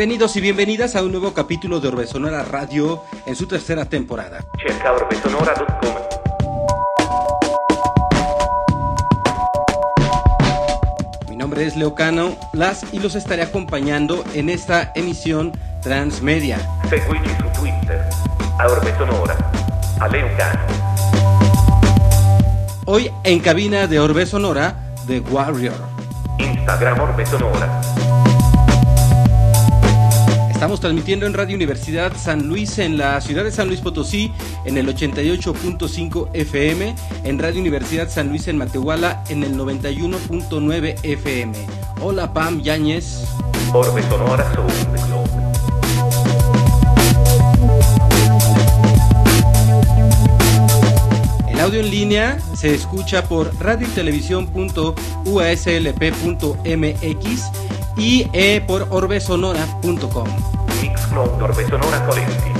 Bienvenidos y bienvenidas a un nuevo capítulo de Orbe Sonora Radio en su tercera temporada. Cerca orbesonora.com. Mi nombre es Leocano Las y los estaré acompañando en esta emisión transmedia. Seguici su Twitter, a Orbesonora, a Leucano. Hoy en cabina de Orbe Sonora, The Warrior. Instagram Orbesonora. Estamos transmitiendo en Radio Universidad San Luis en la ciudad de San Luis Potosí en el 88.5 FM, en Radio Universidad San Luis en Matehuala en el 91.9 FM. Hola Pam Yáñez. Orbesonora Sound Globe. El audio en línea se escucha por radiotelevisión.uslp.mx y eh, por orbesonora.com. Mixcloud Orbesonora Collective.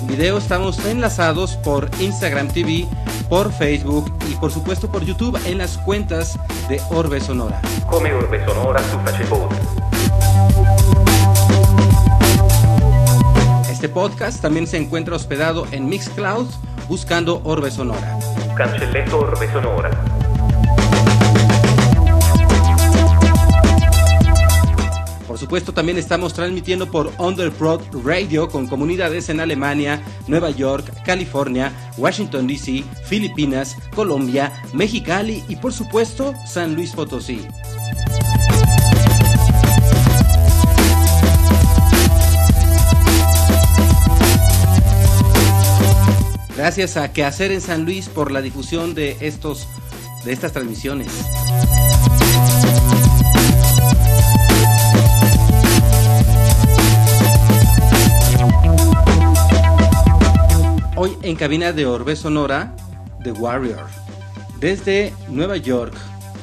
En video estamos enlazados por Instagram TV, por Facebook y por supuesto por YouTube en las cuentas de Orbe Sonora. Come Orbesonora su Facebook. Este podcast también se encuentra hospedado en Mixcloud buscando Orbe Sonora. Cancelletto Orbesonora. Por supuesto, también estamos transmitiendo por Underprod Radio con comunidades en Alemania, Nueva York, California, Washington DC, Filipinas, Colombia, Mexicali y por supuesto San Luis Potosí. Gracias a Quehacer en San Luis por la difusión de estos de estas transmisiones. Hoy en cabina de Orbe Sonora, The Warrior. Desde Nueva York,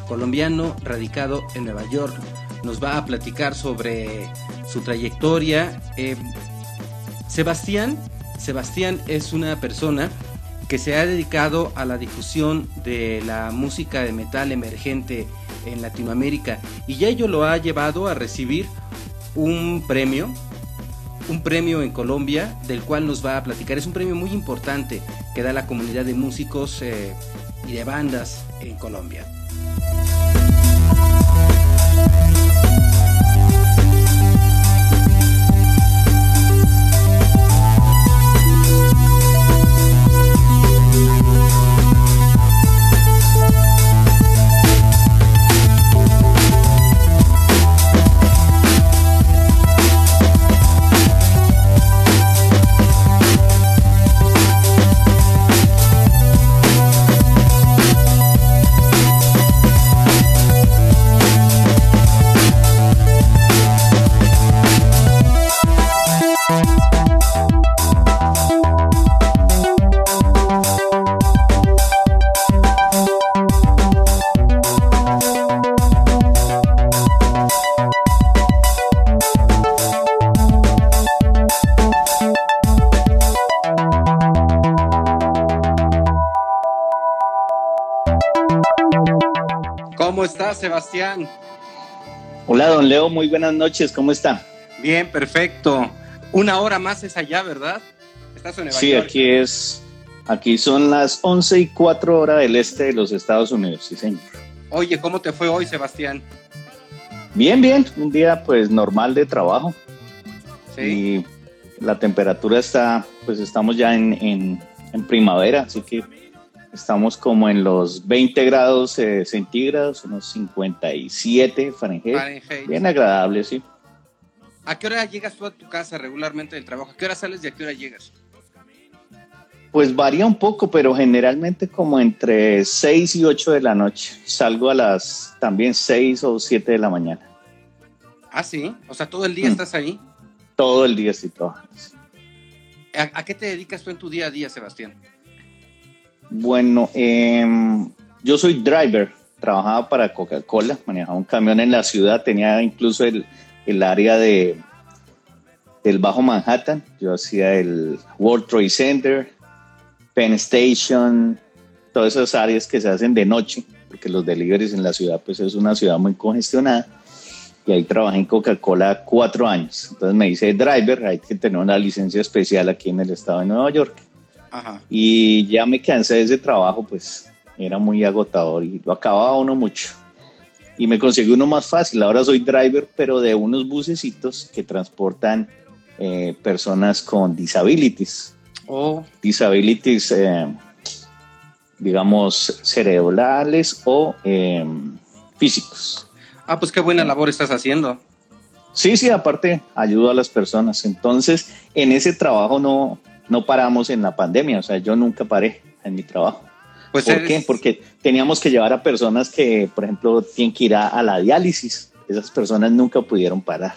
colombiano radicado en Nueva York, nos va a platicar sobre su trayectoria. Eh, Sebastián, Sebastián es una persona que se ha dedicado a la difusión de la música de metal emergente en Latinoamérica y ya ello lo ha llevado a recibir un premio un premio en Colombia del cual nos va a platicar. Es un premio muy importante que da la comunidad de músicos eh, y de bandas en Colombia. Sebastián? Hola, don Leo, muy buenas noches, ¿cómo está? Bien, perfecto. Una hora más es allá, ¿verdad? Estás en Nueva Sí, York. aquí es, aquí son las 11 y 4 horas del este de los Estados Unidos, sí señor. Oye, ¿cómo te fue hoy, Sebastián? Bien, bien, un día pues normal de trabajo Sí. y la temperatura está, pues estamos ya en, en- en primavera, así que estamos como en los 20 grados eh, centígrados, unos 57 Fahrenheit, Fahrenheit. bien agradable, sí. ¿A qué hora llegas tú a tu casa regularmente del trabajo? ¿A qué hora sales y a qué hora llegas? Pues varía un poco, pero generalmente como entre 6 y 8 de la noche. Salgo a las también 6 o 7 de la mañana. Ah, sí. O sea, todo el día Mm. estás ahí. Todo el día estoy trabajando. ¿A, a qué te dedicas tú en tu día a día, Sebastián? Bueno, em, yo soy driver. Trabajaba para Coca-Cola, manejaba un camión en la ciudad, tenía incluso el, el área de del Bajo Manhattan. Yo hacía el World Trade Center, Penn Station, todas esas áreas que se hacen de noche. porque los deliveries en la ciudad pues es una ciudad muy congestionada y ahí trabajé en Coca-Cola cuatro años. Entonces me hice driver, hay que tener una licencia especial aquí en el estado de Nueva York. Y ya me cansé de ese trabajo, pues era muy agotador y lo acababa uno mucho. Y me conseguí uno más fácil, ahora soy driver, pero de unos bucecitos que transportan eh, personas con disabilities. Oh. Disabilities, eh, digamos, cerebrales o eh, físicos. Ah, pues qué buena labor estás haciendo. Sí, sí, aparte ayudo a las personas. Entonces, en ese trabajo no, no paramos en la pandemia, o sea, yo nunca paré en mi trabajo. Pues ¿Por qué? Porque teníamos que llevar a personas que, por ejemplo, tienen que ir a, la diálisis. Esas personas nunca pudieron parar.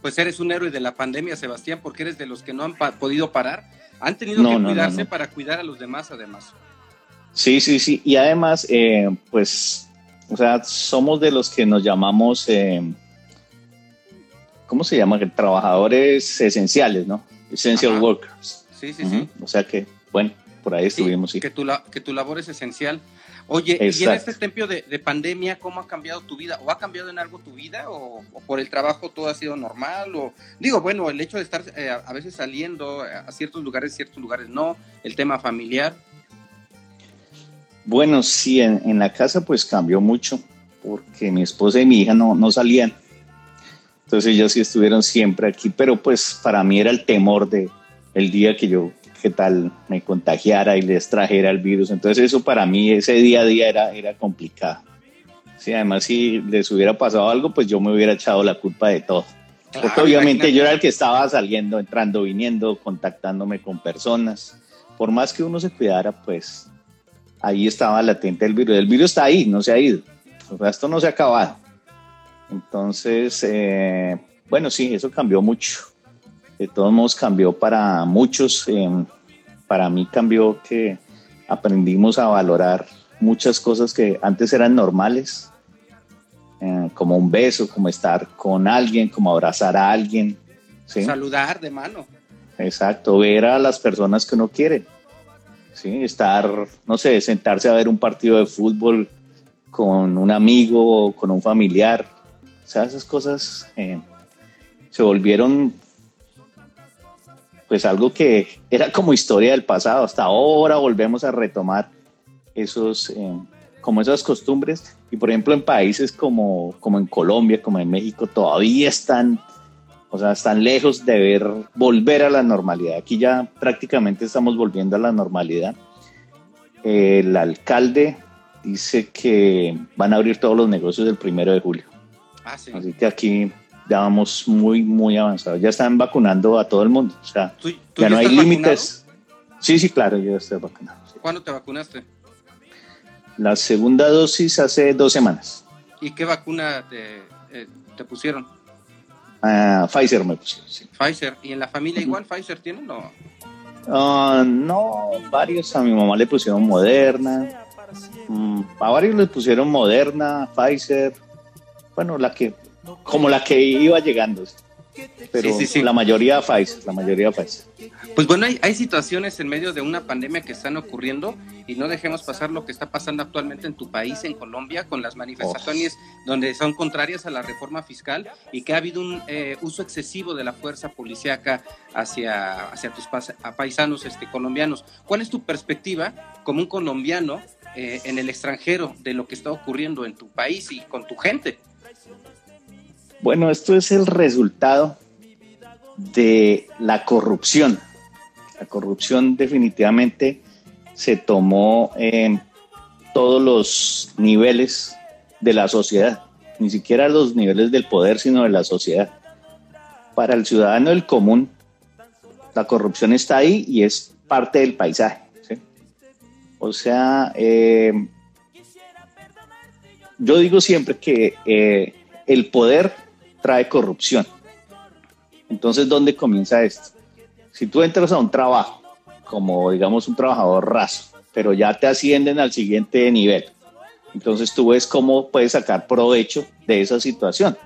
Pues eres un héroe de la pandemia, Sebastián, porque eres de los que no han podido parar. Han tenido que cuidarse para cuidar a los demás, además. Sí, sí, sí. Y además, eh, pues, o sea, somos de los que nos llamamos, eh, ¿cómo se llama? Trabajadores esenciales, ¿no? Essential workers. Sí, sí, sí. O sea que, bueno, por ahí estuvimos. Que, tu que tu labor es esencial. Oye, y en este tiempo de, pandemia, ¿cómo ha cambiado tu vida? ¿O ha cambiado en algo tu vida? ¿O, por el trabajo todo ha sido normal? O digo, bueno, el hecho de estar eh, a veces saliendo a ciertos lugares, ciertos lugares no, el tema familiar. Bueno, sí, en, la casa pues cambió mucho, porque mi esposa y mi hija no, no salían. Entonces ellos sí estuvieron siempre aquí, pero pues para mí era el temor de el día que yo qué tal me contagiara y les trajera el virus. Entonces eso para mí ese día a día era, era complicado. Sí, además si les hubiera pasado algo, pues yo me hubiera echado la culpa de todo. Porque obviamente yo era el que estaba saliendo, entrando, viniendo, contactándome con personas. Por más que uno se cuidara, pues ahí estaba latente el virus. El virus está ahí, no se ha ido. O sea, esto no se ha acabado. Entonces, eh, bueno, sí, eso cambió mucho de todos modos cambió para muchos. Em, para mí cambió que aprendimos a valorar muchas cosas que antes eran normales, eh, como un beso, como estar con alguien, como abrazar a alguien. Saludar de mano. Exacto, ver a las personas que uno quiere. ¿sí? Estar, no sé, sentarse a ver un partido de fútbol con un amigo o con un familiar. O sea, esas cosas eh, se volvieron pues algo que era como historia del pasado. Hasta ahora volvemos a retomar esos, eh, como esas costumbres. Y por ejemplo en países como, como en Colombia, como en México, todavía están, o sea, están lejos de ver volver a la normalidad. Aquí ya prácticamente estamos volviendo a la normalidad. El alcalde dice que van a abrir todos los negocios el primero de julio. Ah, Así que aquí ya vamos muy, muy avanzados. Ya están vacunando a todo el mundo. O sea, ya, no hay límites. Sí, sí, claro, yo estoy vacunado. ¿Cuándo te vacunaste? La segunda dosis hace dos semanas. ¿Y qué vacuna te, eh, pusieron? Ah, Pfizer me pusieron, sí. Pfizer. ¿Y en la familia igual Pfizer tienen o...? Ah, no, varios. A mi mamá le pusieron Moderna. Mm, a varios le pusieron Moderna, Pfizer. Bueno, la que como la que iba llegando. Pero la mayoría Pfizer, la mayoría Pfizer. Pues bueno, hay, hay, situaciones en medio de una pandemia que están ocurriendo y no dejemos pasar lo que está pasando actualmente en tu país, en Colombia, con las manifestaciones donde son contrarias a la reforma fiscal y que ha habido un eh, uso excesivo de la fuerza policíaca hacia, hacia tus paisanos este, colombianos. ¿Cuál es tu perspectiva como un colombiano eh, en el extranjero de lo que está ocurriendo en tu país y con tu gente? Bueno, esto es el resultado de la corrupción. La corrupción definitivamente se tomó en todos los niveles de la sociedad, ni siquiera los niveles del poder, sino de la sociedad. Para el ciudadano del común, la corrupción está ahí y es parte del paisaje. O sea, eh, yo digo siempre que eh, el poder trae corrupción. Entonces, ¿dónde comienza esto? Si tú entras a un trabajo, como digamos un trabajador raso, pero ya te ascienden al siguiente nivel, entonces tú ves cómo puedes sacar provecho de esa situación.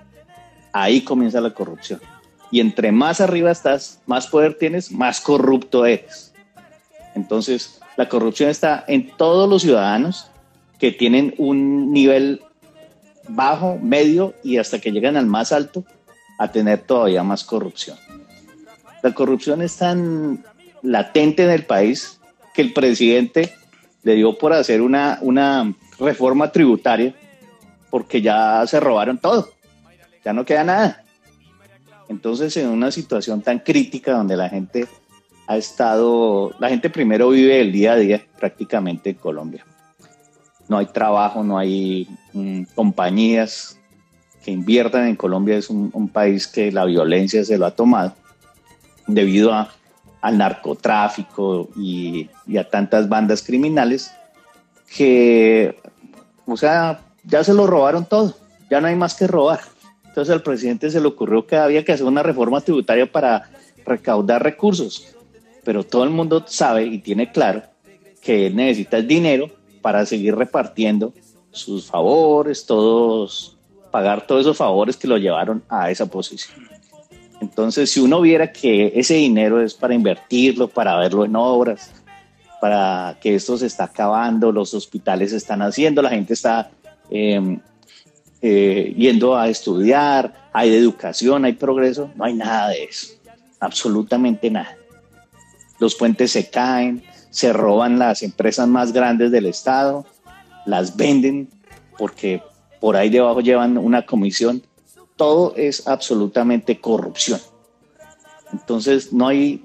Ahí comienza la corrupción. Y entre más arriba estás, más poder tienes, más corrupto eres. Entonces, la corrupción está en todos los ciudadanos que tienen un nivel bajo, medio y hasta que llegan al más alto a tener todavía más corrupción. La corrupción es tan latente en el país que el presidente le dio por hacer una, una reforma tributaria porque ya se robaron todo, ya no queda nada. Entonces, en una situación tan crítica donde la gente ha estado, la gente primero vive el día a día prácticamente en Colombia. No hay trabajo, no hay mm, compañías que inviertan en Colombia. Es un, país que la violencia se lo ha tomado debido a, al narcotráfico y, a tantas bandas criminales que, o sea, ya se lo robaron todo, ya no hay más que robar. Entonces al presidente se le ocurrió que había que hacer una reforma tributaria para recaudar recursos, pero todo el mundo sabe y tiene claro que necesita el dinero para seguir repartiendo sus favores, todos, pagar todos esos favores que lo llevaron a esa posición. Entonces, si uno viera que ese dinero es para invertirlo, para verlo en obras, para que esto se está acabando, los hospitales se están haciendo, la gente está Em, eh, yendo a estudiar, hay educación, hay progreso, no hay nada de eso, absolutamente nada. Los puentes se caen, se roban las empresas más grandes del Estado, las venden porque por ahí debajo llevan una comisión, todo es absolutamente corrupción. Entonces no hay,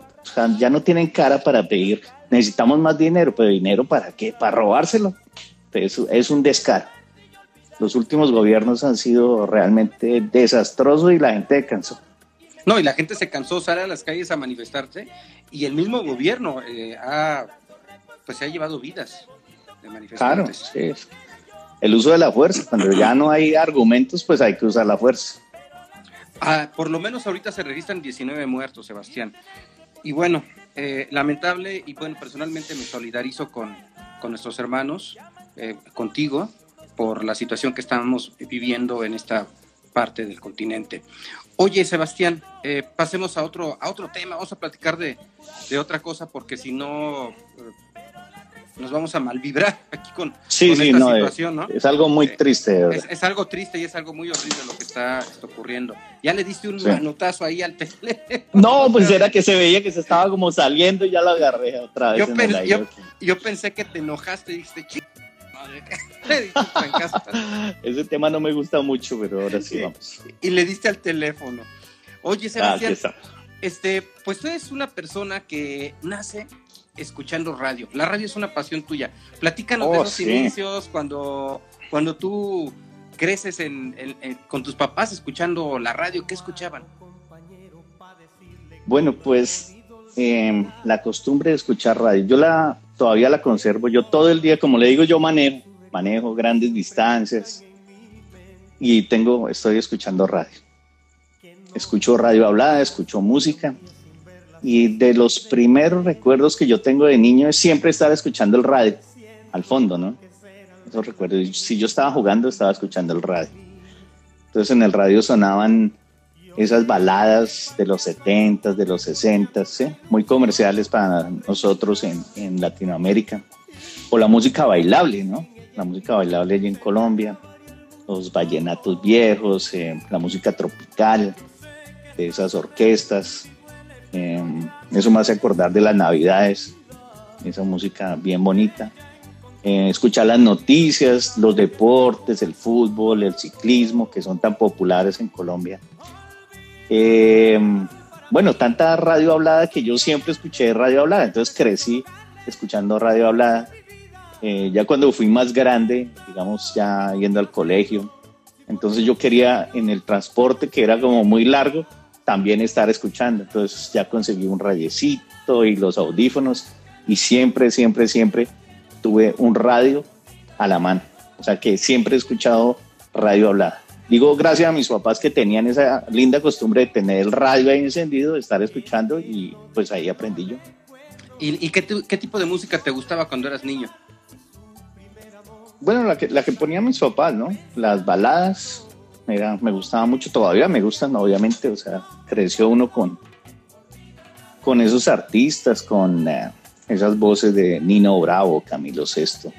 ya no tienen cara para pedir, necesitamos más dinero, pero dinero para qué, para robárselo. Es un descaro los últimos gobiernos han sido realmente desastrosos y la gente cansó. No, y la gente se cansó, sale a las calles a manifestarse y el mismo gobierno eh, ha, pues se ha llevado vidas de manifestantes. Claro, sí. El uso de la fuerza, cuando ya no hay argumentos, pues hay que usar la fuerza. Ah, por lo menos ahorita se registran 19 muertos, Sebastián. Y bueno, eh, lamentable y bueno, personalmente me solidarizo con, con nuestros hermanos, eh, contigo, por la situación que estamos viviendo en esta parte del continente. Oye, Sebastián, eh, pasemos a otro, a otro tema, vamos a platicar de, otra cosa porque si no eh, nos vamos a malvibrar aquí con, sí, esta situación, ¿no? Es algo muy eh, triste. Es, algo triste y es algo muy horrible lo que está, ocurriendo. Ya le diste un manotazo ahí al teléfono. No, pues era que se veía que se estaba como saliendo y ya lo agarré otra vez. Yo, yo, pensé que te enojaste y dijiste, Ese tema no me gusta mucho, pero ahora sí, vamos. Y le diste al teléfono. Oye, ah, Sebastián, este, pues tú eres una persona que nace escuchando radio. La radio es una pasión tuya. Platícanos de oh, esos inicios, cuando, cuando tú creces con tus papás escuchando la radio, ¿qué escuchaban? Bueno, pues em, la costumbre de escuchar radio, yo la todavía la conservo. Yo todo el día, como le digo, yo manejo, manejo grandes distancias y tengo, estoy escuchando radio. Escucho radio hablada, escucho música y de los primeros recuerdos que yo tengo de niño es siempre estar escuchando el radio al fondo, ¿no? Esos recuerdos. Si yo estaba jugando, estaba escuchando el radio. Entonces en el radio sonaban esas baladas de los 70, de los 60, muy comerciales para nosotros en, Latinoamérica. O la música bailable, ¿no? La música bailable allí en Colombia, los vallenatos viejos, eh, la música tropical de esas orquestas. Eh, eso me hace acordar de las navidades, esa música bien bonita. Eh, escuchar las noticias, los deportes, el fútbol, el ciclismo, que son tan populares en Colombia. Eh, bueno, tanta radio hablada que yo siempre escuché radio hablada, entonces crecí escuchando radio hablada. Eh, ya cuando fui más grande, digamos, ya yendo al colegio, entonces yo quería en el transporte, que era como muy largo, también estar escuchando. Entonces ya conseguí un radiecito y los audífonos y siempre, siempre, siempre tuve un radio a la mano. O sea que siempre he escuchado radio hablada. Digo, gracias a mis papás que tenían esa linda costumbre de tener el radio ahí encendido, de estar escuchando y pues ahí aprendí yo. ¿Y, qué, tipo de música te gustaba cuando eras niño? Bueno, la que, la que ponían mis papás, ¿no? Las baladas, era, me gustaba mucho, todavía me gustan, obviamente, o sea, creció uno con, con esos artistas, con eh, esas voces de Nino Bravo, Camilo Sesto,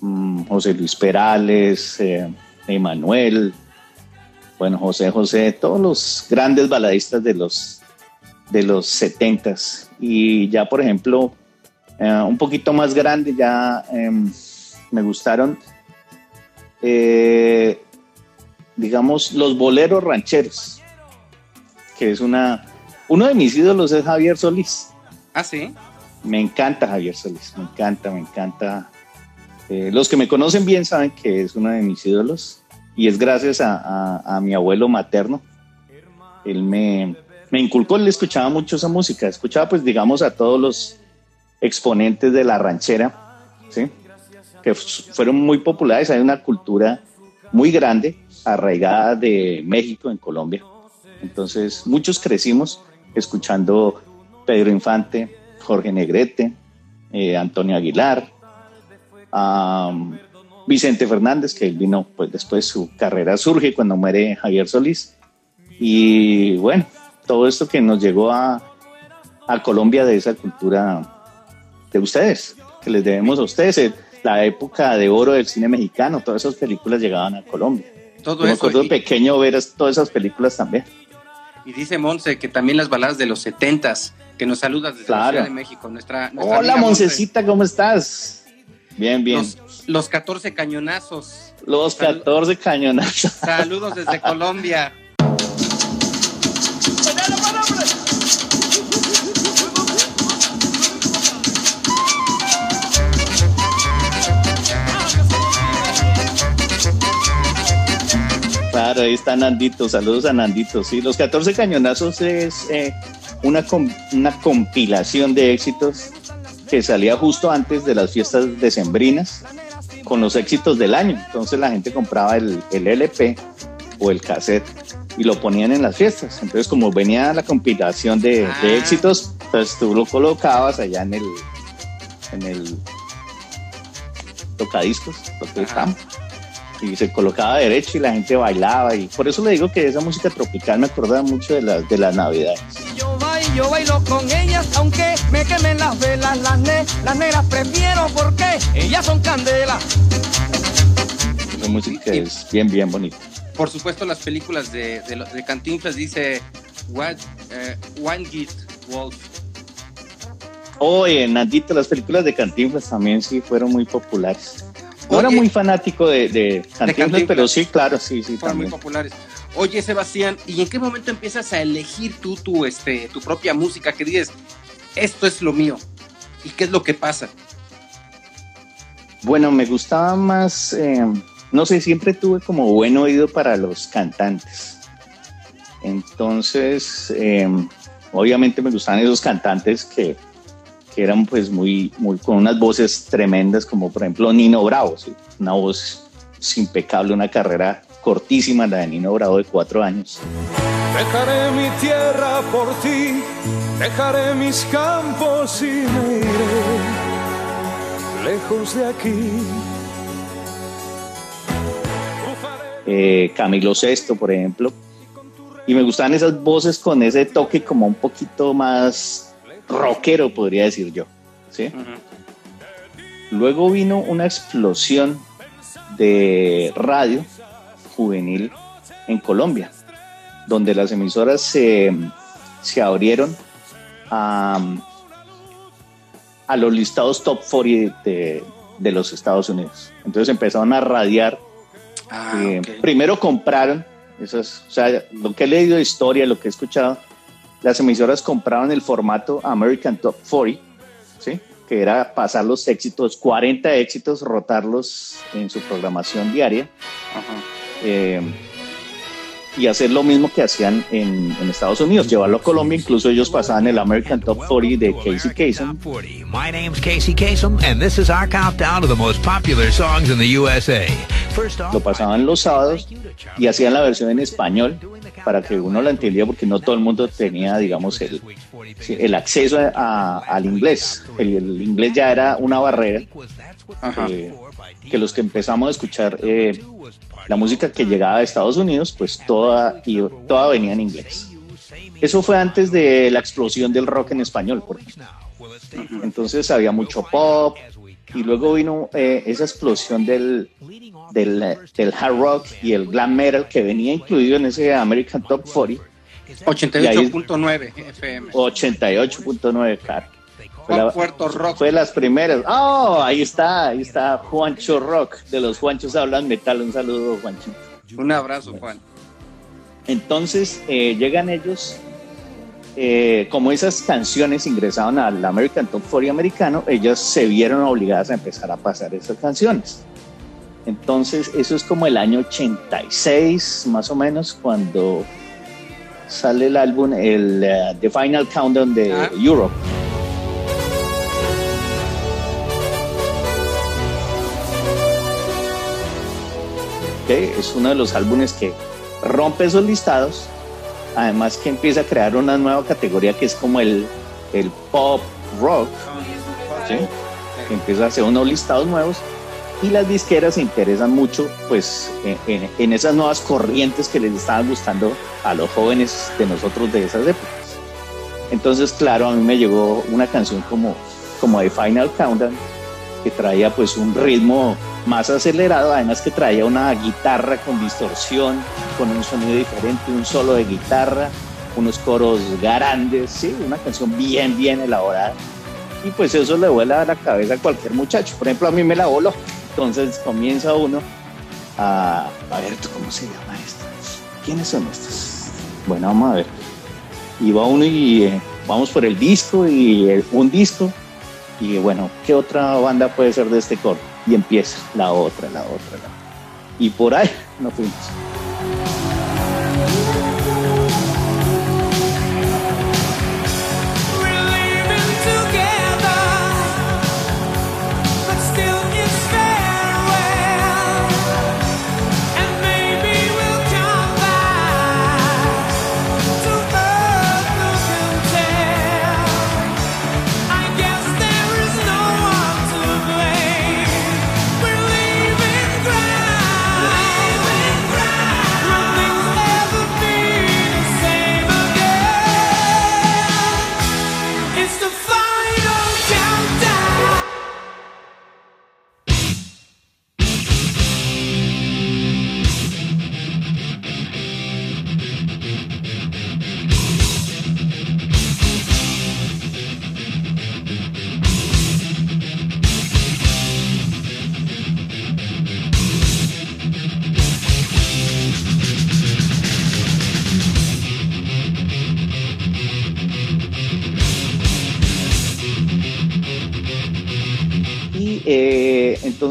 mm, José Luis Perales, eh, Emanuel, bueno, José José, todos los grandes baladistas de los, de los 70 Y ya, por ejemplo, eh, un poquito más grande, ya em, me gustaron, eh, digamos, los boleros rancheros, que es una... Uno de mis ídolos es Javier Solís. Ah, sí. Me encanta Javier Solís, me encanta, me encanta. Eh, los que me conocen bien saben que es uno de mis ídolos y es gracias a, mi abuelo materno. Él me, me inculcó, él escuchaba mucho esa música, escuchaba pues digamos a todos los exponentes de la ranchera, ¿sí? que fueron muy populares, hay una cultura muy grande, arraigada de México en Colombia. Entonces muchos crecimos escuchando Pedro Infante, Jorge Negrete, eh, Antonio Aguilar, Vicente Fernández, que vino pues después su carrera surge cuando muere Javier Solís. Y bueno, todo esto que nos llegó a, a Colombia de esa cultura de ustedes, que les debemos a ustedes, la época de oro del cine mexicano, todas esas películas llegaban a Colombia. Todo Me acuerdo pequeño ver todas esas películas también. Y dice Monse que también las baladas de los setentas, que nos saludas desde la Ciudad de México. Nuestra, Hola, Moncecita, ¿cómo estás? Bien, bien. Los, 14 cañonazos. Los 14 cañonazos. Saludos desde Colombia. Claro, ahí está Nandito, saludos a Nandito. Sí, los 14 cañonazos es eh, una, una compilación de éxitos que salía justo antes de las fiestas decembrinas con los éxitos del año. Entonces la gente compraba el, LP o el cassette y lo ponían en las fiestas. Entonces como venía la compilación de, ah. éxitos, pues tú lo colocabas allá en el, en el tocadiscos, lo que y se colocaba derecho y la gente bailaba y por eso le digo que esa música tropical me acuerda mucho de las de las navidades. Yo bailo, con ellas, aunque me quemen las velas, las, ne las negras prefiero porque ellas son candela. Esa música es bien, bien bonita. Por supuesto, las películas de, de, de Cantinflas dice What, uh, One Git Wolf. Oye, Nadito, las películas de Cantinflas también sí fueron muy populares. No era muy fanático de, de, pero sí, claro, sí, sí. Fueron muy populares. Oye, Sebastián, ¿y en qué momento empiezas a elegir tú tu, este, tu propia música? Que dices, esto es lo mío. ¿Y qué es lo que pasa? Bueno, me gustaba más, eh, no sé, siempre tuve como buen oído para los cantantes. Entonces, eh, obviamente me gustaban esos cantantes que, eran pues muy, muy con unas voces tremendas, como por ejemplo Nino Bravo, una voz impecable, una carrera cortísima, la de Nino Bravo de cuatro años. Dejaré mi tierra por ti, dejaré mis campos y me iré lejos de aquí. Eh, Camilo VI, por ejemplo. Y me gustaban esas voces con ese toque como un poquito más rockero, podría decir yo. ¿sí? Luego vino una explosión de radio juvenil en Colombia, donde las emisoras se, abrieron a, a, los listados top 40 de, de, los Estados Unidos. Entonces empezaron a radiar. Ah, eh, primero compraron, esas, o sea, lo que he leído de historia, lo que he escuchado, las emisoras compraban el formato American Top 40, ¿sí? que era pasar los éxitos, 40 éxitos, rotarlos en su programación diaria. Eh, y hacer lo mismo que hacían en, en, Estados Unidos, llevarlo a Colombia, incluso ellos pasaban el American Top 40 de Casey Kasem. My name's Casey Kasem and this is our countdown to the most popular songs in the USA. Lo pasaban los sábados y hacían la versión en español para que uno la entendiera porque no todo el mundo tenía, digamos, el, el acceso al inglés. El, inglés ya era una barrera eh, que los que empezamos a escuchar eh, la música que llegaba de Estados Unidos, pues toda, y, toda venía en inglés. Eso fue antes de la explosión del rock en español, por Entonces había mucho pop, y luego vino eh, esa explosión del, del, del, hard rock y el glam metal que venía incluido en ese American Top 40. 88.9 FM. 88.9, claro. Fue la, Puerto Rock. Fue las primeras. Oh, ahí está, ahí está Juancho Rock. De los Juanchos hablan metal. Un saludo, Juancho. Un abrazo, Juan. Entonces eh, llegan ellos eh, como esas canciones ingresaron al American Top 40 americano, ellas se vieron obligadas a empezar a pasar esas canciones. Entonces, eso es como el año 86, más o menos, cuando sale el álbum, el uh, The Final Countdown de ah. Europe. Es uno de los álbumes que rompe esos listados. Además que empieza a crear una nueva categoría que es como el, el pop rock, que empieza a hacer unos listados nuevos. Y las disqueras se interesan mucho pues en, en, esas nuevas corrientes que les estaban gustando a los jóvenes de nosotros de esas épocas. Entonces, claro, a mí me llegó una canción como, como de Final Countdown, que traía pues un ritmo más acelerado, además que traía una guitarra con distorsión, con un sonido diferente, un solo de guitarra, unos coros grandes, sí, una canción bien, bien elaborada. Y pues eso le vuela a la cabeza a cualquier muchacho. Por ejemplo, a mí me la voló. Entonces comienza uno a, ver, ¿cómo se llama esto? ¿Quiénes son estos? Bueno, vamos a ver. Y va uno y eh, vamos por el disco y un disco. Y bueno, ¿qué otra banda puede ser de este coro? Y empieza la otra, la otra, la otra. Y por ahí nos fuimos.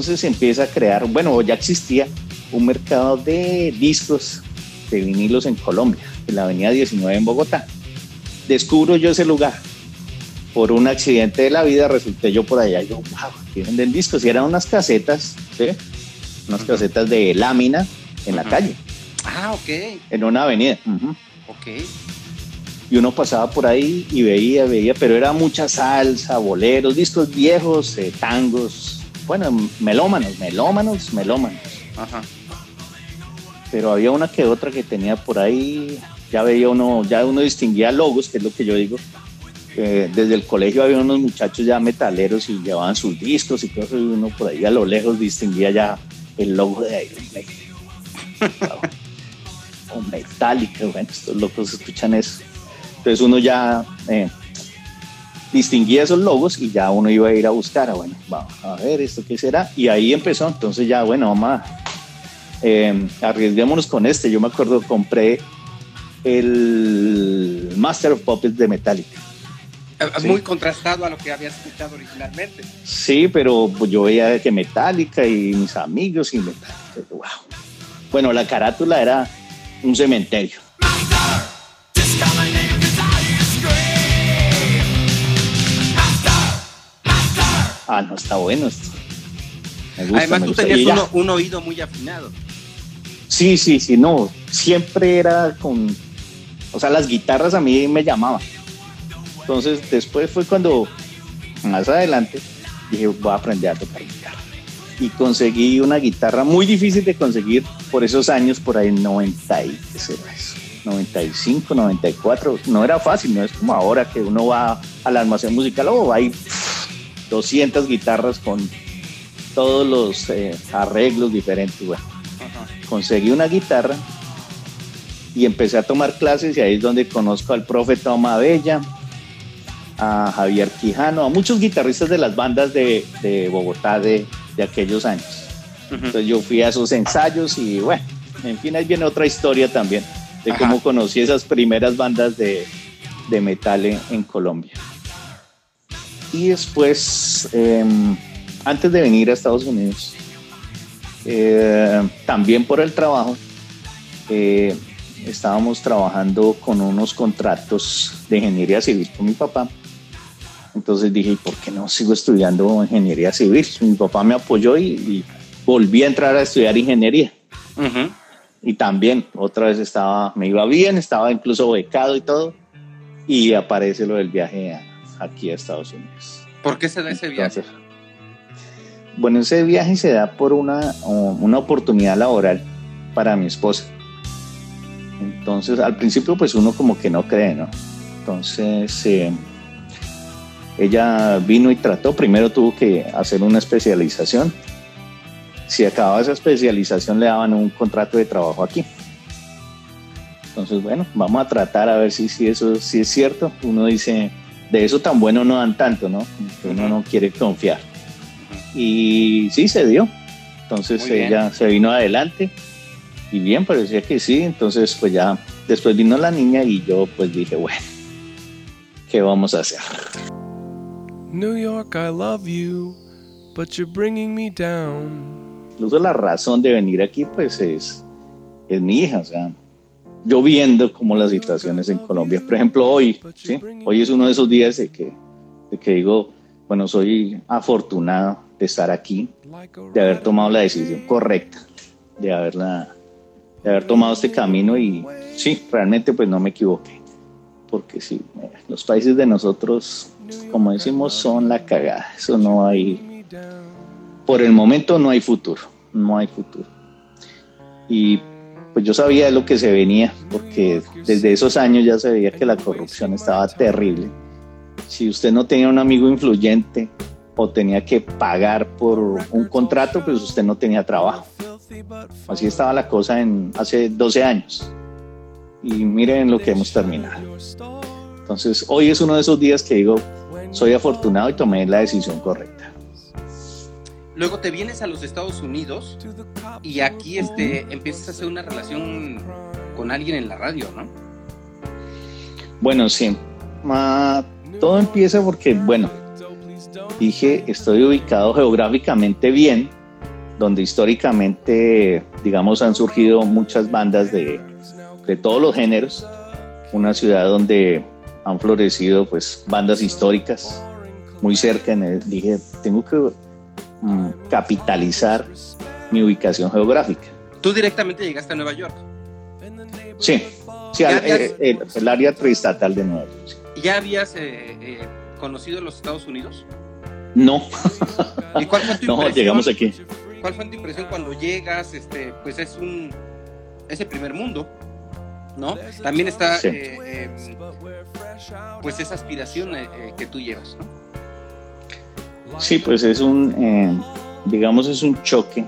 Entonces se empieza a crear, bueno, ya existía un mercado de discos de vinilos en Colombia, en la avenida 19 en Bogotá. Descubro yo ese lugar. Por un accidente de la vida resulté yo por allá yo, wow, aquí venden discos. Y eran unas casetas, ¿sí? Unas casetas de lámina en la calle. Ah, ok. En una avenida. Ok. Y uno pasaba por ahí y veía, veía, pero era mucha salsa, boleros, discos viejos, eh, tangos, bueno, melómanos, melómanos, melómanos. Ajá. Pero había una que otra que tenía por ahí, ya veía uno, ya uno distinguía logos, que es lo que yo digo. desde el colegio había unos muchachos ya metaleros y llevaban sus discos y cosas, y uno por ahí a lo lejos distinguía ya el logo de Iron Maiden. o Metallica, bueno, estos locos escuchan eso. Entonces uno ya eh, distinguía esos logos y ya uno iba a ir a buscar, bueno, vamos a ver esto qué será. Y ahí empezó, entonces ya, bueno, vamos a, eh, arriesguémonos con este. Yo me acuerdo, compré el Master of Puppets de Metallica. Eh, muy contrastado a lo que había escuchado originalmente. Sí, pero pues, yo veía que Metallica y mis amigos y Metallica. Wow. Bueno, la carátula era un cementerio. Ah, no está bueno esto. Además, tú tenías un oído muy afinado. Sí, sí, sí, no. Siempre era con. O sea, las guitarras a mí me llamaban. Entonces, después fue cuando, más adelante, dije, voy a aprender a tocar guitarra. Y conseguí una guitarra muy difícil de conseguir por esos años, por ahí 90 y, ¿qué será eso? 95, 94. No era fácil, no es como ahora que uno va al almacén musical o va y 200 guitarras con todos los eh, arreglos diferentes. Bueno, conseguí una guitarra y empecé a tomar clases y ahí es donde conozco al profe Toma Bella, a Javier Quijano, a muchos guitarristas de las bandas de, de Bogotá de, de, aquellos años. Entonces yo fui a esos ensayos y bueno, en fin, ahí viene otra historia también de Ajá. cómo conocí esas primeras bandas de, de metal en, en, Colombia. Y después, eh, antes de venir a Estados Unidos, eh, también por el trabajo, eh, estábamos trabajando con unos contratos de ingeniería civil con mi papá. Entonces dije, ¿por qué no sigo estudiando ingeniería civil? Mi papá me apoyó y, y volví a entrar a estudiar ingeniería. Uh -huh. Y también otra vez estaba, me iba bien, estaba incluso becado y todo. Y aparece lo del viaje a, aquí a Estados Unidos. ¿Por qué se da ese viaje? Entonces, bueno, ese viaje se da por una, una oportunidad laboral para mi esposa. Entonces, al principio, pues uno como que no cree, ¿no? Entonces, eh, ella vino y trató, primero tuvo que hacer una especialización. Si acababa esa especialización, le daban un contrato de trabajo aquí. Entonces, bueno, vamos a tratar a ver si, si eso si es cierto. Uno dice, de eso tan bueno no dan tanto, ¿no? Que uno no quiere confiar. Y sí, se dio. Entonces ella se vino adelante y bien, parecía que sí. Entonces, pues ya después vino la niña y yo pues dije, bueno, ¿qué vamos a hacer? New York, I love you, but you're bringing me down. Incluso la razón de venir aquí pues es, es mi hija, o sea, yo viendo como las situaciones en Colombia. Por ejemplo, hoy, ¿sí? Hoy es uno de esos días de que, de que digo, bueno, soy afortunado de estar aquí, de haber tomado la decisión correcta, de haberla de haber tomado este camino y sí, realmente pues no me equivoqué. Porque sí, los países de nosotros, como decimos, son la cagada. Eso no hay, por el momento no hay futuro, no hay futuro. Y pues yo sabía lo que se venía, porque desde esos años ya se veía que la corrupción estaba terrible. Si usted no tenía un amigo influyente o tenía que pagar por un contrato, pues usted no tenía trabajo. Así estaba la cosa en hace 12 años. Y miren lo que hemos terminado. Entonces, hoy es uno de esos días que digo, soy afortunado y tomé la decisión correcta. Luego te vienes a los Estados Unidos y aquí este, empiezas a hacer una relación con alguien en la radio, ¿no? Bueno, sí. Uh, todo empieza porque, bueno, dije, estoy ubicado geográficamente bien donde históricamente, digamos, han surgido muchas bandas de, de todos los géneros, una ciudad donde han florecido pues bandas históricas muy cerca, en el, dije, tengo que um, capitalizar mi ubicación geográfica. ¿Tú directamente llegaste a Nueva York? Sí, sí al, el, el, el, área triestatal de Nueva York. ¿Ya habías eh, eh, conocido los Estados Unidos? No. ¿Y cuál fue tu no, llegamos aquí. ¿Cuál fue tu impresión cuando llegas? Este, pues es un es el primer mundo, ¿no? También está sí. eh, eh, pues esa aspiración eh, que tú llevas, ¿no? Sí, pues es un, eh, digamos, es un choque,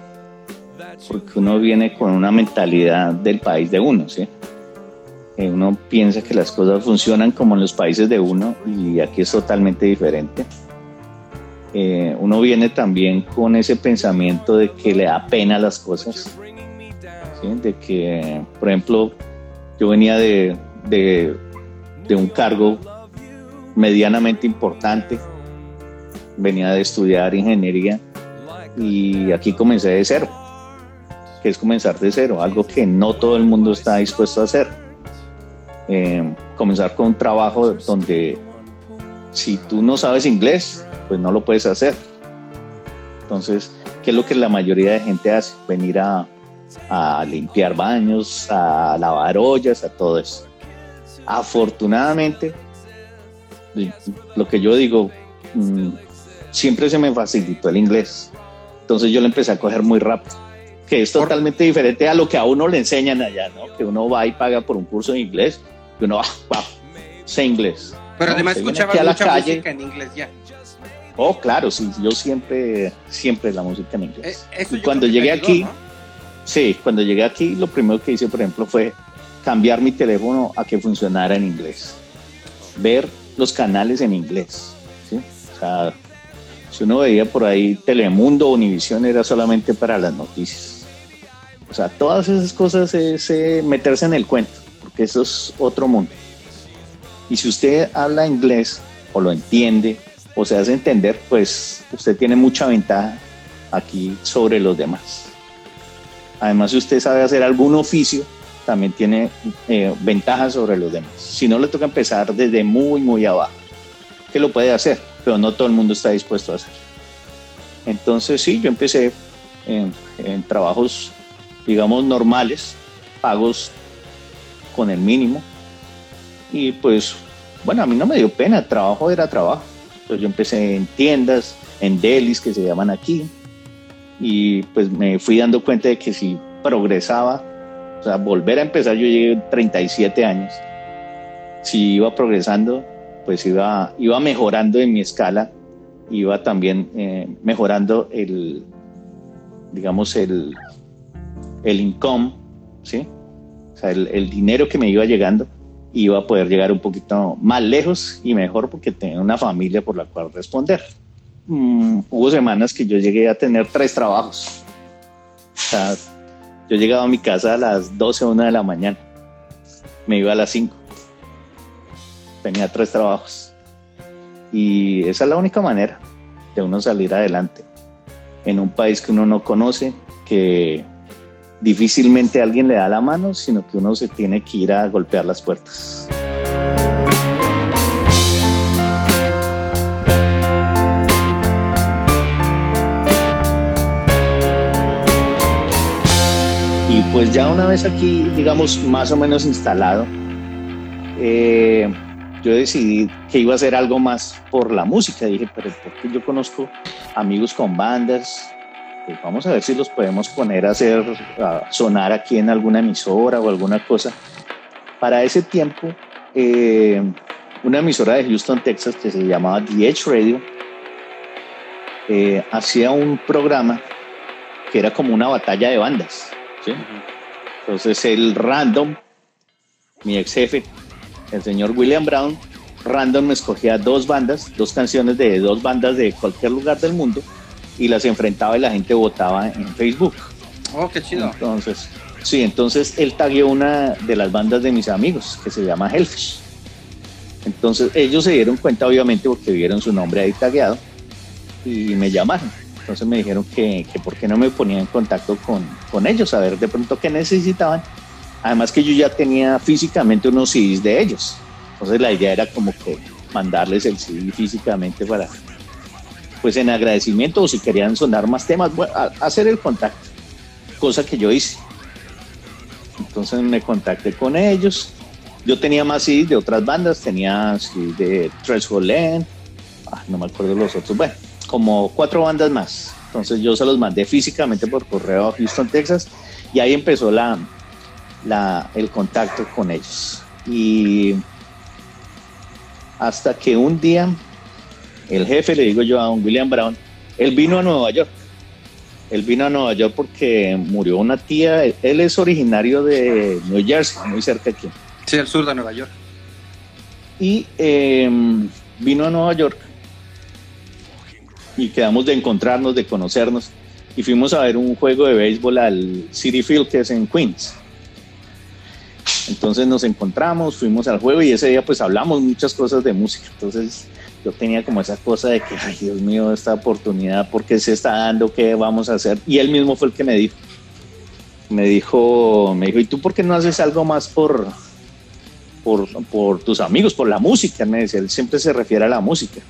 porque uno viene con una mentalidad del país de uno, ¿sí? uno piensa que las cosas funcionan como en los países de uno y aquí es totalmente diferente eh, uno viene también con ese pensamiento de que le da pena las cosas, de que, por ejemplo, yo venía de, de, un cargo medianamente importante, venía de estudiar ingeniería y aquí comencé de cero, que es comenzar de cero, algo que no todo el mundo está dispuesto a hacer. Eh, comenzar con un trabajo donde si tú no sabes inglés, pues no lo puedes hacer. Entonces, ¿qué es lo que la mayoría de gente hace? Venir a, a limpiar baños, a lavar ollas, a todo eso. Afortunadamente, lo que yo digo, mm, siempre se me facilitó el inglés. Entonces yo lo empecé a coger muy rápido, que es totalmente diferente a lo que a uno le enseñan allá, ¿no? Que uno va y paga por un curso de inglés y uno, ah, wow, sé inglés. Pero además escuchaba mucha calle. música en inglés ya. Oh, claro, sí, yo siempre, siempre la música en inglés. Eh, Y cuando que llegué ayudó, aquí, ¿no? sí, cuando llegué aquí, lo primero que hice, por ejemplo, fue cambiar mi teléfono a que funcionara en inglés. Ver los canales en inglés. ¿sí? O sea, si uno veía por ahí Telemundo Univisión, era solamente para las noticias. O sea, todas esas cosas es eh, meterse en el cuento, porque eso es otro mundo. Y si usted habla inglés o lo entiende o se hace entender, pues usted tiene mucha ventaja aquí sobre los demás. Además, si usted sabe hacer algún oficio, también tiene eh, ventajas sobre los demás. Si no, le toca empezar desde muy, muy abajo, que lo puede hacer, pero no todo el mundo está dispuesto a hacer. Entonces, sí, yo empecé en, en trabajos, digamos, normales, pagos con el mínimo. Y pues, bueno, a mí no me dio pena, trabajo era trabajo. Entonces yo empecé en tiendas, en delis que se llaman aquí, y pues me fui dando cuenta de que si progresaba, o sea, volver a empezar, yo llegué a 37 años, si iba progresando, pues iba, iba mejorando en mi escala, iba también eh, mejorando el, digamos, el, el income, ¿sí? O sea, el, el dinero que me iba llegando iba a poder llegar un poquito más lejos y mejor porque tenía una familia por la cual responder. Mm, hubo semanas que yo llegué a tener tres trabajos. O sea, yo llegaba a mi casa a las 12 o 1 de la mañana. Me iba a las 5. Tenía tres trabajos. Y esa es la única manera de uno salir adelante en un país que uno no conoce, que difícilmente alguien le da la mano, sino que uno se tiene que ir a golpear las puertas. Y pues ya una vez aquí, digamos, más o menos instalado, eh, yo decidí que iba a hacer algo más por la música. Dije, pero porque yo conozco amigos con bandas, pues vamos a ver si los podemos poner a hacer, a sonar aquí en alguna emisora o alguna cosa. Para ese tiempo, eh, una emisora de Houston, Texas, que se llamaba The Edge Radio, eh, hacía un programa que era como una batalla de bandas. ¿sí? Entonces el random, mi ex jefe, el señor William Brown, random me escogía dos bandas, dos canciones de dos bandas de cualquier lugar del mundo y las enfrentaba y la gente votaba en Facebook. Oh, qué chido. Entonces, sí, entonces él tagueó una de las bandas de mis amigos que se llama Hellfish. Entonces ellos se dieron cuenta, obviamente, porque vieron su nombre ahí tagueado y me llamaron. Entonces me dijeron que, que por qué no me ponía en contacto con, con ellos, a ver de pronto qué necesitaban. Además que yo ya tenía físicamente unos CDs de ellos. Entonces la idea era como que mandarles el CD físicamente para, pues en agradecimiento o si querían sonar más temas, bueno, a- hacer el contacto, cosa que yo hice. Entonces me contacté con ellos. Yo tenía más CDs de otras bandas, tenía CDs de Threshold Land, ah, no me acuerdo los otros, bueno, como cuatro bandas más. Entonces yo se los mandé físicamente por correo a Houston, Texas, y ahí empezó la, la, el contacto con ellos. Y hasta que un día el jefe, le digo yo a don William Brown, él vino a Nueva York. Él vino a Nueva York porque murió una tía, él es originario de New Jersey, muy cerca de aquí. Sí, el sur de Nueva York. Y eh, vino a Nueva York y quedamos de encontrarnos, de conocernos. Y fuimos a ver un juego de béisbol al City Field, que es en Queens. Entonces nos encontramos, fuimos al juego y ese día pues hablamos muchas cosas de música. Entonces yo tenía como esa cosa de que, ay Dios mío, esta oportunidad, ¿por qué se está dando? ¿Qué vamos a hacer? Y él mismo fue el que me dijo. Me dijo, me dijo, ¿y tú por qué no haces algo más por, por, por tus amigos, por la música? Me decía, él siempre se refiere a la música.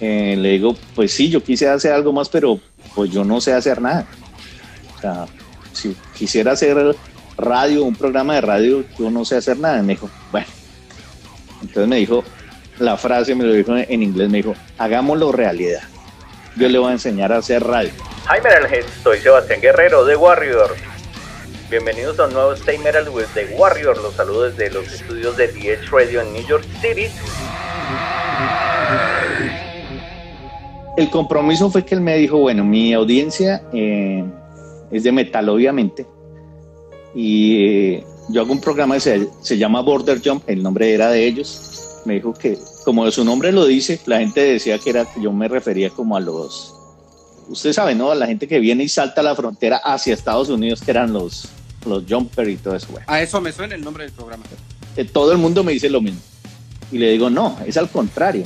Eh, le digo, pues sí, yo quise hacer algo más, pero pues yo no sé hacer nada. O sea, si quisiera hacer radio, un programa de radio, yo no sé hacer nada. Me dijo, bueno. Entonces me dijo, la frase me lo dijo en inglés, me dijo, hagámoslo realidad. Yo le voy a enseñar a hacer radio. Hi Metalheads, soy Sebastián Guerrero de Warrior. Bienvenidos a un nuevo Stay Metal with The Warrior. Los saludo desde los estudios de The Edge Radio en New York City. el compromiso fue que él me dijo, bueno, mi audiencia eh, es de metal, obviamente, y eh, yo hago un programa que se, se, llama Border Jump, el nombre era de ellos. Me dijo que, como su nombre lo dice, la gente decía que era yo me refería como a los, usted sabe, ¿no? A la gente que viene y salta la frontera hacia Estados Unidos, que eran los, los jumper y todo eso. A eso me suena el nombre del programa. Eh, todo el mundo me dice lo mismo. Y le digo, no, es al contrario.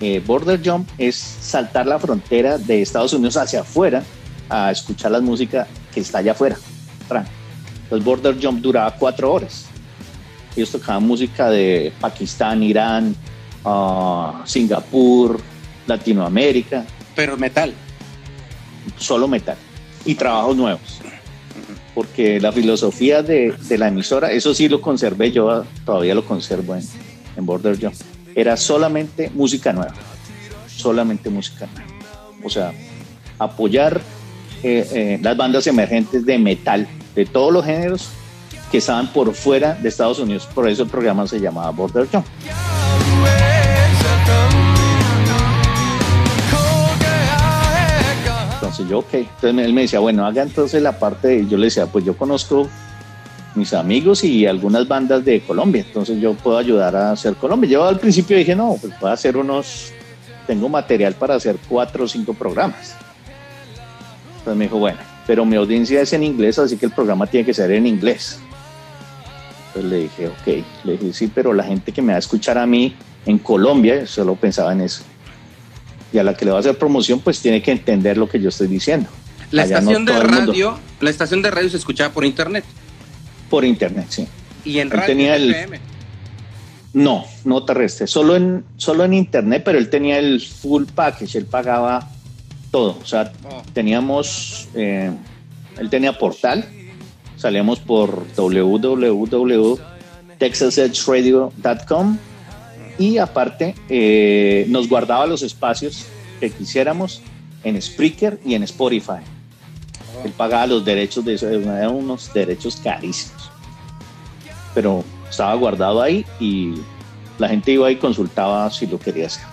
Eh, border Jump es saltar la frontera de Estados Unidos hacia afuera a escuchar la música que está allá afuera. Entonces Border Jump duraba cuatro horas. Ellos tocaban música de Pakistán, Irán, uh, Singapur, Latinoamérica. Pero metal. Solo metal. Y trabajos nuevos. Porque la filosofía de, de la emisora, eso sí lo conservé, yo todavía lo conservo en, en Border Jump era solamente música nueva, solamente música nueva. O sea, apoyar eh, eh, las bandas emergentes de metal, de todos los géneros que estaban por fuera de Estados Unidos. Por eso el programa se llamaba Border Jump. Entonces yo, ok. Entonces él me decía, bueno, haga entonces la parte de... Yo le decía, pues yo conozco mis amigos y algunas bandas de Colombia. Entonces yo puedo ayudar a hacer Colombia. Yo al principio dije, no, pues puedo hacer unos, tengo material para hacer cuatro o cinco programas. Entonces me dijo, bueno, pero mi audiencia es en inglés, así que el programa tiene que ser en inglés. Entonces le dije, ok, le dije, sí, pero la gente que me va a escuchar a mí en Colombia, solo pensaba en eso. Y a la que le va a hacer promoción, pues tiene que entender lo que yo estoy diciendo. La estación de radio, la estación de radio se escuchaba por internet. Por internet, sí. ¿Y en radio tenía el, No, no terrestre, solo en, solo en internet, pero él tenía el full package, él pagaba todo. O sea, oh. teníamos, eh, él tenía portal, salíamos por www.texasedgeradio.com y aparte eh, nos guardaba los espacios que quisiéramos en Spreaker y en Spotify. Él pagaba los derechos de eso, eran unos derechos carísimos. Pero estaba guardado ahí y la gente iba y consultaba si lo quería hacer.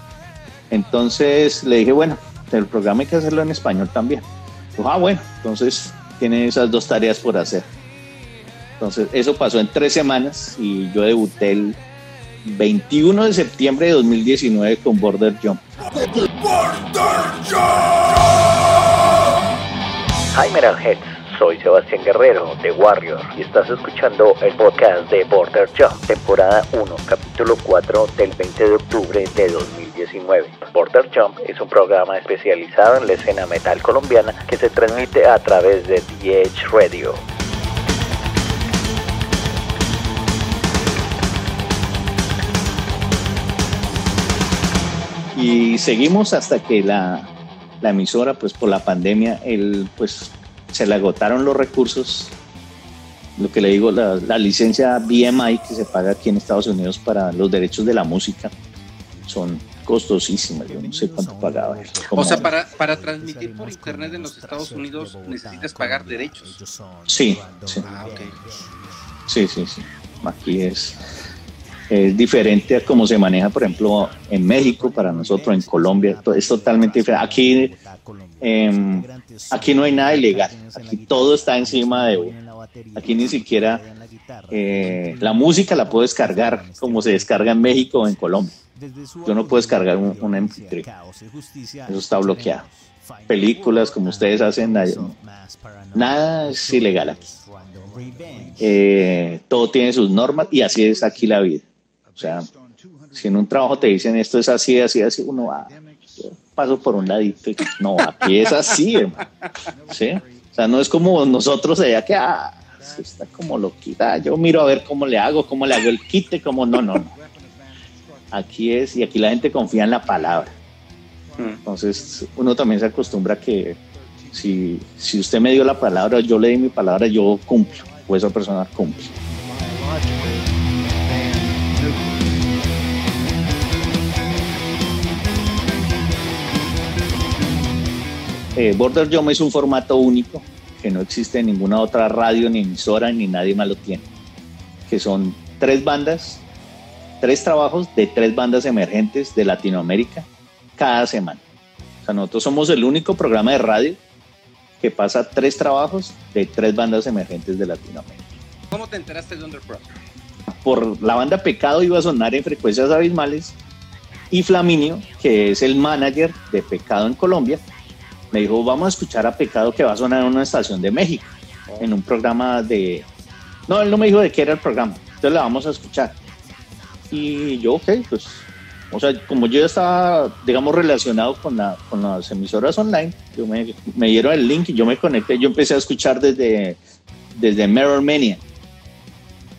Entonces le dije, bueno, el programa hay que hacerlo en español también. Dijo, ah, bueno, entonces tiene esas dos tareas por hacer. Entonces, eso pasó en tres semanas y yo debuté el 21 de septiembre de 2019 con Border Jump. ¡Border Jump! Hi Metalheads, soy Sebastián Guerrero de Warrior y estás escuchando el podcast de Border Jump, temporada 1, capítulo 4 del 20 de octubre de 2019. Border Jump es un programa especializado en la escena metal colombiana que se transmite a través de DH Radio. Y seguimos hasta que la la emisora, pues por la pandemia, el, pues se le agotaron los recursos. Lo que le digo, la, licencia BMI que se paga aquí en Estados Unidos para los derechos de la música son costosísimas. Yo no sé cuánto pagaba. O sea, para, para transmitir por internet en los Estados Unidos necesitas pagar derechos. Sí, sí. Ah, sí, sí, sí. Aquí es es diferente a cómo se maneja, por ejemplo, en México, para nosotros, en Colombia, es totalmente diferente. Aquí, em, aquí no hay nada ilegal, aquí todo está encima de uno. Aquí ni siquiera eh, la música la puedo descargar como se descarga en México o en Colombia. Yo no puedo descargar un, MP3, eso está bloqueado. Películas como ustedes hacen, nada es ilegal aquí. Eh, todo tiene sus normas y así es aquí la vida. O sea, si en un trabajo te dicen esto es así, así, así, uno va, paso por un ladito y no, aquí es así, hermano. ¿Sí? O sea, no es como nosotros allá que, ah, está como loquita, yo miro a ver cómo le hago, cómo le hago el quite, cómo no, no, no. Aquí es, y aquí la gente confía en la palabra. Entonces, uno también se acostumbra que si, si usted me dio la palabra, yo le di mi palabra, yo cumplo, o esa persona cumple. Eh, Border Jump es un formato único que no existe en ninguna otra radio ni emisora ni nadie más lo tiene. Que son tres bandas, tres trabajos de tres bandas emergentes de Latinoamérica cada semana. O sea, nosotros somos el único programa de radio que pasa tres trabajos de tres bandas emergentes de Latinoamérica. ¿Cómo te enteraste de Underprod? Por la banda Pecado iba a sonar en frecuencias abismales y Flaminio, que es el manager de Pecado en Colombia, me dijo, vamos a escuchar a Pecado que va a sonar en una estación de México, en un programa de... No, él no me dijo de qué era el programa, entonces la vamos a escuchar. Y yo, ok, pues, o sea, como yo ya estaba, digamos, relacionado con, la, con las emisoras online, yo me, me dieron el link y yo me conecté, yo empecé a escuchar desde, desde Mirror Mania.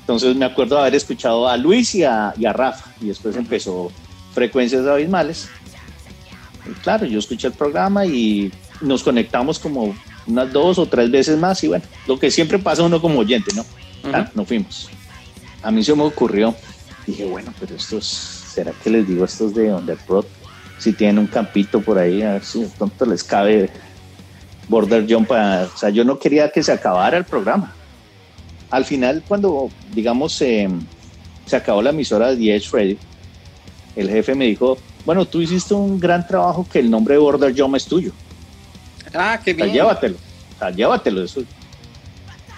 Entonces me acuerdo de haber escuchado a Luis y a, y a Rafa, y después empezó Frecuencias Abismales. Y claro, yo escuché el programa y nos conectamos como unas dos o tres veces más y bueno, lo que siempre pasa uno como oyente, ¿no? Claro, nos fuimos. A mí se me ocurrió, dije, bueno, pero estos, ¿será que les digo estos de Underprod? Si tienen un campito por ahí, a ver si de pronto les cabe Border Jump. para- o sea, yo no quería que se acabara el programa. Al final, cuando, digamos, eh, se acabó la emisora de The Edge Radio, el jefe me dijo, bueno, tú hiciste un gran trabajo que el nombre de Border Jump es tuyo. Ah, qué O sea, bien. llévatelo. O sea, llévatelo. Eso.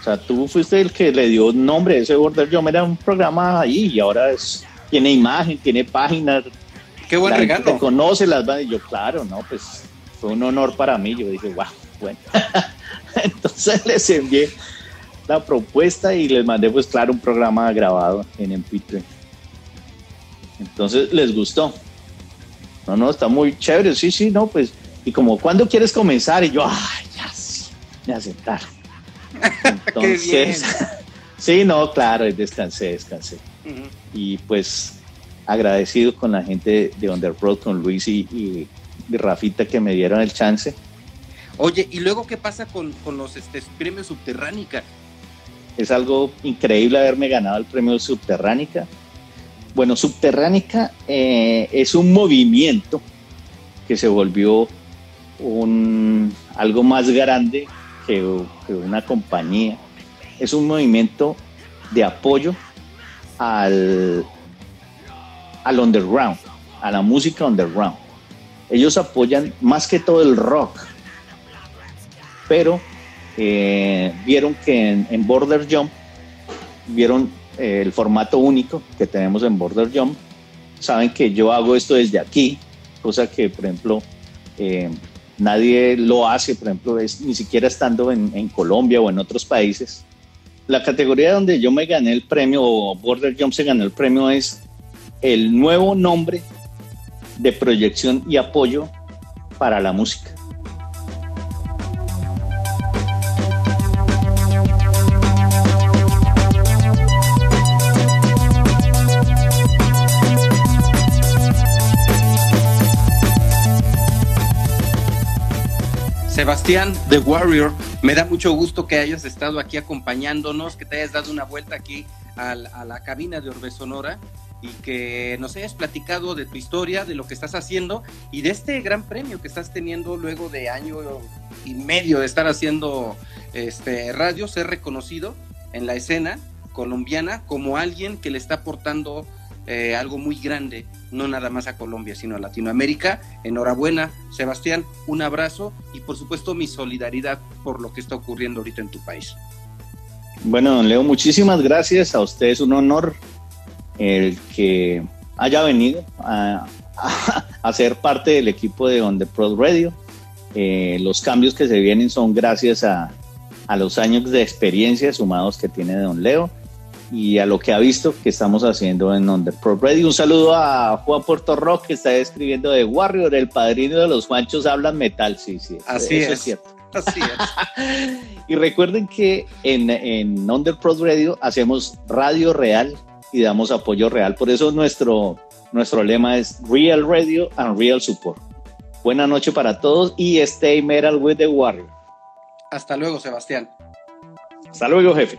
Sea, tú fuiste el que le dio nombre. Ese Border Jump era un programa ahí y ahora es, tiene imagen, tiene páginas. Qué buen la regalo. te conoce las bandas. Y yo, claro, no, pues fue un honor para mí. Yo dije, wow, bueno. Entonces les envié la propuesta y les mandé, pues claro, un programa grabado en MP3. Entonces les gustó. No, no, está muy chévere. Sí, sí, no, pues. Y como, ¿cuándo quieres comenzar? Y yo, ay, ya sí, me aceptaron. Entonces, sí, no, claro, descansé, descansé. Y pues agradecido con la gente de Underprod, con Luis y, y, y Rafita que me dieron el chance. Oye, ¿y luego qué pasa con, con los este, premios Subterránica? Es algo increíble haberme ganado el premio Subterránica. Bueno, Subterránica eh, es un movimiento que se volvió un, algo más grande que, una compañía. Es un movimiento de apoyo al, al underground, a la música underground. Ellos apoyan más que todo el rock, pero eh, vieron que en, en Border Jump, vieron eh, el formato único que tenemos en Border Jump, saben que yo hago esto desde aquí, cosa que, por ejemplo, eh, nadie lo hace, por ejemplo, ni siquiera estando en, en, Colombia o en otros países. La categoría donde yo me gané el premio, o Border Jump se ganó el premio, es el nuevo nombre de proyección y apoyo para la música. Sebastián The Warrior, me da mucho gusto que hayas estado aquí acompañándonos, que te hayas dado una vuelta aquí a la, a la cabina de Orbe Sonora y que nos hayas platicado de tu historia, de lo que estás haciendo y de este gran premio que estás teniendo luego de año y medio de estar haciendo este radio, ser reconocido en la escena colombiana como alguien que le está aportando eh, algo muy grande, no nada más a Colombia, sino a Latinoamérica. Enhorabuena, Sebastián, un abrazo y por supuesto mi solidaridad por lo que está ocurriendo ahorita en tu país. Bueno, don Leo, muchísimas gracias. A usted es un honor el que haya venido a, a, ser parte del equipo de On The Pro Radio. Eh, los cambios que se vienen son gracias a, a los años de experiencia sumados que tiene don Leo y a lo que ha visto que estamos haciendo en On The Pro Radio. Un saludo a Juan Puerto Rock que está escribiendo de Warrior, el padrino de los Juanchos hablan metal. Sí, sí, Así eso es. es cierto. Así es. y recuerden que en, en Underprod Radio hacemos radio real y damos apoyo real. Por eso nuestro, nuestro lema es Real Radio and Real Support. Buena noche para todos y stay metal with the warrior. Hasta luego, Sebastián. Hasta luego, jefe.